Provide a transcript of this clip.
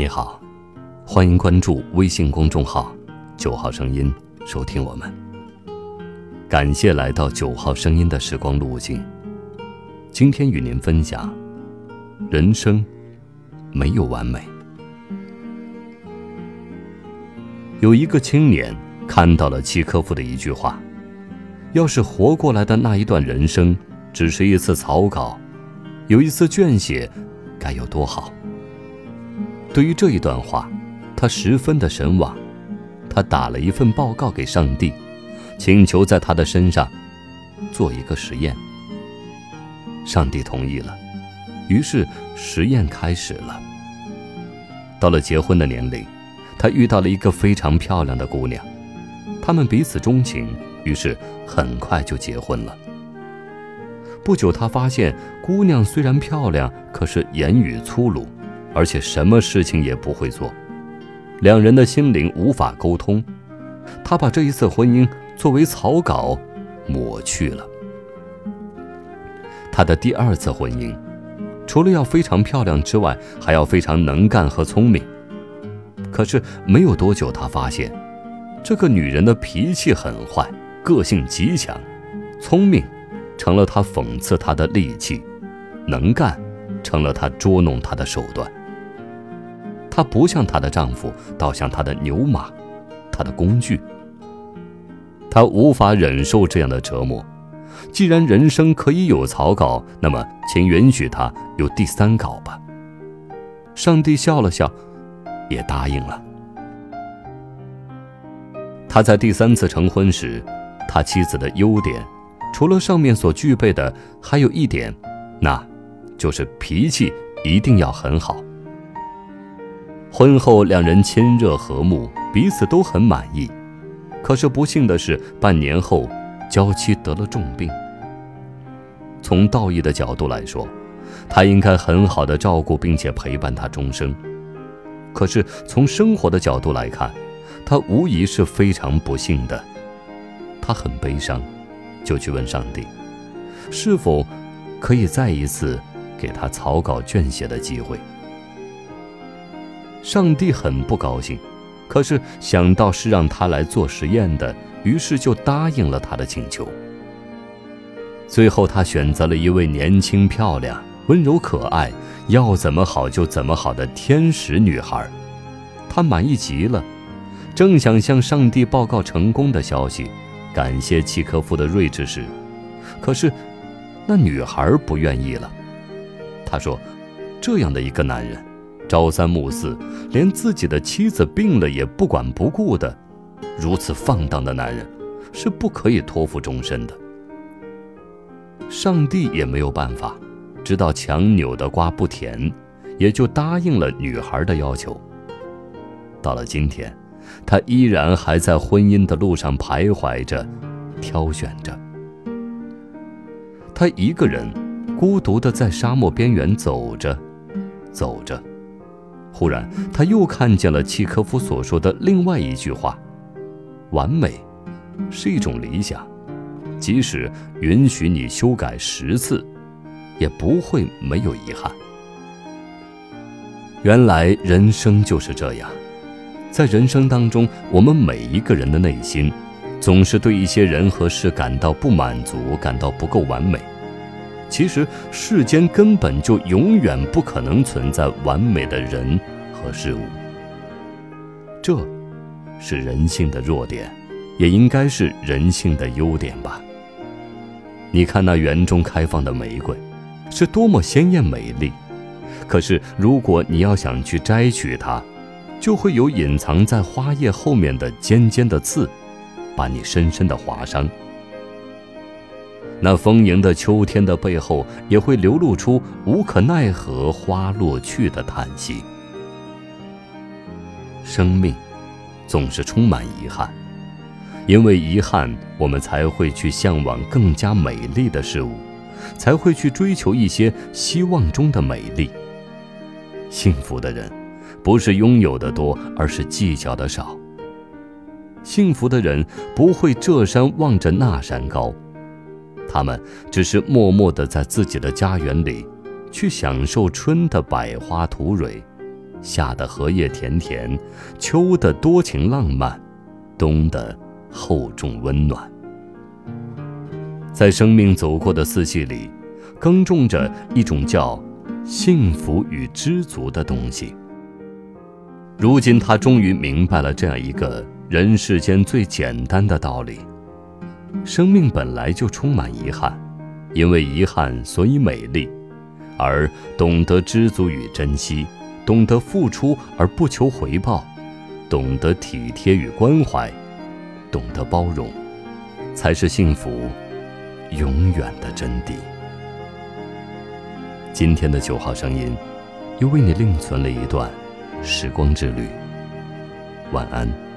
你好，欢迎关注微信公众号“九号声音”，收听我们。感谢来到九号声音的时光路径。今天与您分享：人生没有完美。有一个青年看到了契科夫的一句话：“要是活过来的那一段人生只是一次草稿，有一次卷写，该有多好。”对于这一段话，他十分的神往。他打了一份报告给上帝，请求在他的身上做一个实验。上帝同意了，于是实验开始了。到了结婚的年龄，他遇到了一个非常漂亮的姑娘，他们彼此钟情，于是很快就结婚了。不久，他发现姑娘虽然漂亮，可是言语粗鲁。而且什么事情也不会做，两人的心灵无法沟通。他把这一次婚姻作为草稿抹去了。他的第二次婚姻，除了要非常漂亮之外，还要非常能干和聪明。可是没有多久，他发现这个女人的脾气很坏，个性极强，聪明成了他讽刺她的利器，能干成了他捉弄她的手段。她不像她的丈夫，倒像她的牛马，她的工具。她无法忍受这样的折磨。既然人生可以有草稿，那么请允许她有第三稿吧。上帝笑了笑，也答应了。他在第三次成婚时，他妻子的优点，除了上面所具备的，还有一点，那，就是脾气一定要很好。婚后，两人亲热和睦，彼此都很满意。可是不幸的是，半年后，娇妻得了重病。从道义的角度来说，他应该很好的照顾并且陪伴她终生。可是从生活的角度来看，他无疑是非常不幸的。他很悲伤，就去问上帝，是否可以再一次给他草稿卷写的机会。上帝很不高兴，可是想到是让他来做实验的，于是就答应了他的请求。最后，他选择了一位年轻漂亮、温柔可爱、要怎么好就怎么好的天使女孩。他满意极了，正想向上帝报告成功的消息，感谢契科夫的睿智时，可是那女孩不愿意了。她说：“这样的一个男人。”朝三暮四，连自己的妻子病了也不管不顾的，如此放荡的男人，是不可以托付终身的。上帝也没有办法，知道强扭的瓜不甜，也就答应了女孩的要求。到了今天，他依然还在婚姻的路上徘徊着，挑选着。他一个人，孤独的在沙漠边缘走着，走着。忽然，他又看见了契科夫所说的另外一句话：“完美是一种理想，即使允许你修改十次，也不会没有遗憾。”原来人生就是这样，在人生当中，我们每一个人的内心，总是对一些人和事感到不满足，感到不够完美。其实世间根本就永远不可能存在完美的人和事物，这，是人性的弱点，也应该是人性的优点吧。你看那园中开放的玫瑰，是多么鲜艳美丽，可是如果你要想去摘取它，就会有隐藏在花叶后面的尖尖的刺，把你深深的划伤。那丰盈的秋天的背后，也会流露出无可奈何花落去的叹息。生命总是充满遗憾，因为遗憾，我们才会去向往更加美丽的事物，才会去追求一些希望中的美丽。幸福的人，不是拥有的多，而是计较的少。幸福的人不会这山望着那山高。他们只是默默地在自己的家园里，去享受春的百花吐蕊，夏的荷叶田田，秋的多情浪漫，冬的厚重温暖。在生命走过的四季里，耕种着一种叫幸福与知足的东西。如今，他终于明白了这样一个人世间最简单的道理：生命本来就充满遗憾，因为遗憾，所以美丽。而懂得知足与珍惜，懂得付出而不求回报，懂得体贴与关怀，懂得包容，才是幸福永远的真谛。今天的九号声音，又为你另存了一段时光之旅。晚安。